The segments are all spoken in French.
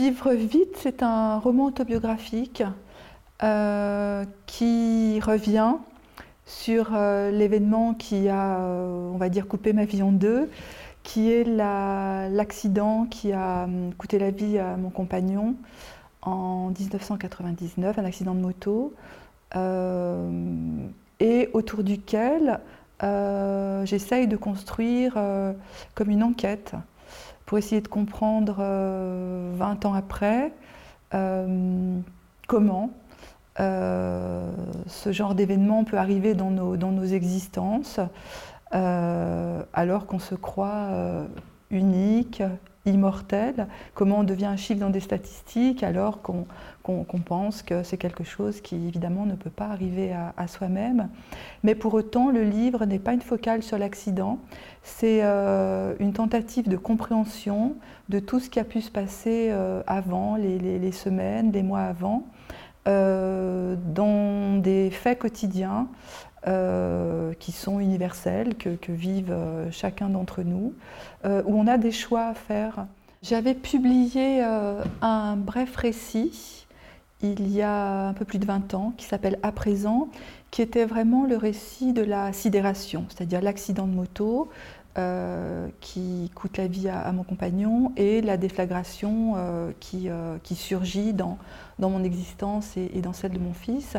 Vivre vite, c'est un roman autobiographique euh, qui revient sur euh, l'événement qui a, on va dire, coupé ma vie en deux, qui est l'accident qui a hum, coûté la vie à mon compagnon en 1999, un accident de moto, et autour duquel j'essaye de construire comme une enquête pour essayer de comprendre 20 euh, ans après euh, comment euh, ce genre d'événement peut arriver dans nos, dans nos existences alors qu'on se croit unique, immortel, comment on devient un chiffre dans des statistiques alors qu'on pense que c'est quelque chose qui évidemment ne peut pas arriver à, soi-même. Mais pour autant, le livre n'est pas une focale sur l'accident, c'est euh, une tentative de compréhension de tout ce qui a pu se passer euh, avant, les, semaines, les mois avant, euh, dans des faits quotidiens. Qui sont universels, que, vivent chacun d'entre nous, où on a des choix à faire. J'avais publié un bref récit il y a un peu plus de 20 ans, qui s'appelle À présent, qui était vraiment le récit de la sidération, c'est-à-dire l'accident de moto euh, qui coûte la vie à, mon compagnon et la déflagration euh, euh, qui, surgit dans, mon existence et, dans celle de mon fils.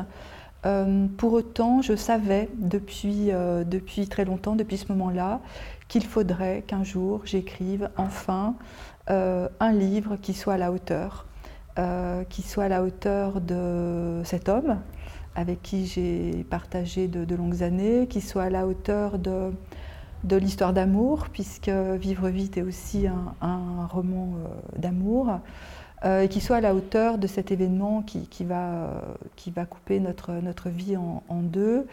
Pour autant, je savais depuis, depuis très longtemps, depuis ce moment-là, qu'il faudrait qu'un jour j'écrive enfin un livre qui soit à la hauteur euh, qui soit à la hauteur de cet homme avec qui j'ai partagé de, longues années, qui soit à la hauteur de, de l'histoire d'amour, puisque Vivre vite est aussi un, roman euh, d'amour, euh, et qui soit à la hauteur de cet événement qui, qui, va, couper notre, vie en, en deux.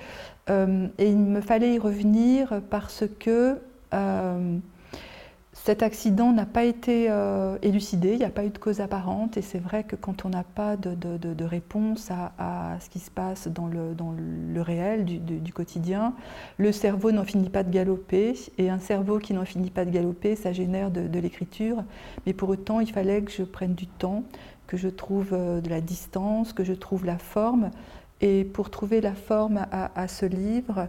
et il me fallait y revenir parce que cet accident n'a pas été euh, élucidé, il n'y a pas eu de cause apparente, et c'est vrai que quand on n'a pas de, réponse à, ce qui se passe dans le, dans le réel du, quotidien, le cerveau n'en finit pas de galoper, et un cerveau qui n'en finit pas de galoper, ça génère de, l'écriture, mais pour autant, il fallait que je prenne du temps, que je trouve euh, de la distance, que je trouve la forme, et pour trouver la forme à ce livre,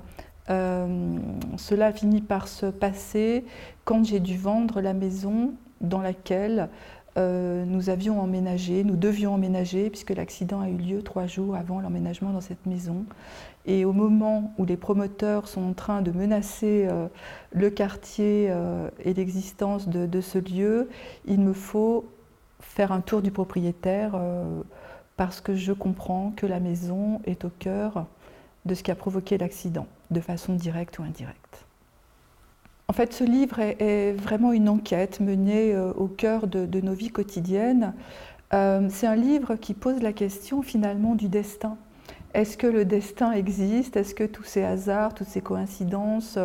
cela finit par se passer quand j'ai dû vendre la maison dans laquelle euh, nous avions emménagé, nous devions emménager, puisque l'accident a eu lieu trois jours avant l'emménagement dans cette maison. Et au moment où les promoteurs sont en train de menacer euh, le quartier et l'existence de, de, ce lieu, il me faut faire un tour du propriétaire parce que je comprends que la maison est au cœur de ce qui a provoqué l'accident, de façon directe ou indirecte. En fait, ce livre est, vraiment une enquête menée euh, au cœur de, nos vies quotidiennes. Euh, c'est un livre qui pose la question finalement du destin. Est-ce que le destin existe? Est-ce que tous ces hasards, toutes ces coïncidences,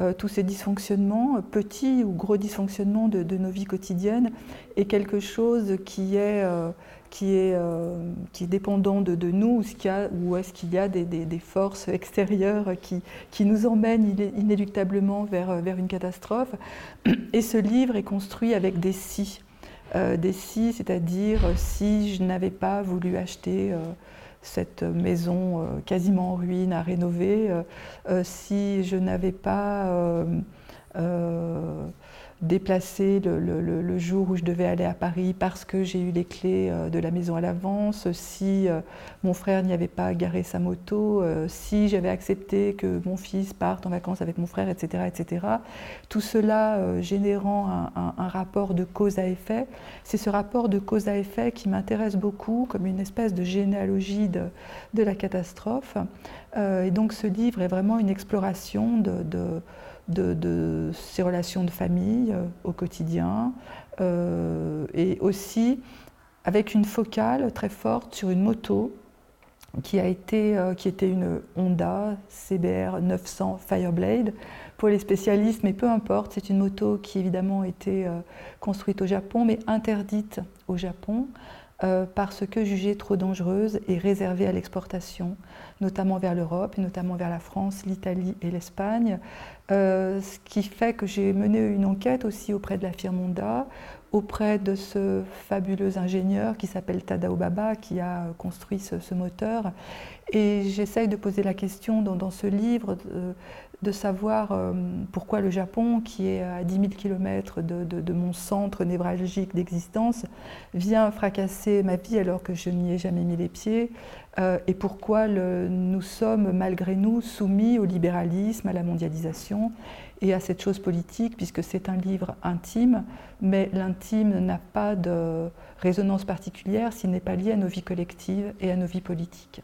euh, tous ces dysfonctionnements, petits ou gros dysfonctionnements de, nos vies quotidiennes, est quelque chose qui est qui est, euh, qui dépendant de, nous ou est-ce qu'il y a des, des, forces extérieures qui, qui, nous emmènent inéluctablement vers, vers une catastrophe? Et ce livre est construit avec des si. Euh, des si, c'est-à-dire si je n'avais pas voulu acheter euh, cette maison quasiment en ruine à rénover, si je n'avais pas déplacé le, jour où je devais aller à Paris parce que j'ai eu les clés euh, de la maison à l'avance, si euh, mon frère n'y avait pas garé sa moto, euh, si j'avais accepté que mon fils parte en vacances avec mon frère, etc. etc. Tout cela générant un, rapport de cause à effet. C'est ce rapport de cause à effet qui m'intéresse beaucoup comme une espèce de généalogie de, la catastrophe. et donc ce livre est vraiment une exploration de de, ses relations de famille euh, au quotidien euh, et aussi avec une focale très forte sur une moto qui, a été, euh, qui était une Honda CBR 900 Fireblade pour les spécialistes, mais peu importe, c'est une moto qui évidemment a été construite au Japon, mais interdite au Japon. Parce que jugée trop dangereuse et réservée à l'exportation, notamment vers l'Europe, et notamment vers la France, l'Italie et l'Espagne, euh, ce qui fait que j'ai mené une enquête aussi auprès de la firme Honda auprès de ce fabuleux ingénieur qui s'appelle Tadao Baba, qui a construit ce, moteur. Et j'essaye de poser la question dans, ce livre de, savoir euh, pourquoi le Japon, qui est à 10 000 km de, mon centre névralgique d'existence, vient fracasser ma vie alors que je n'y ai jamais mis les pieds, euh, et pourquoi nous sommes malgré nous soumis au libéralisme, à la mondialisation et à cette chose politique, puisque c'est un livre intime, mais l'intime n'a pas de résonance particulière s'il n'est pas lié à nos vies collectives et à nos vies politiques.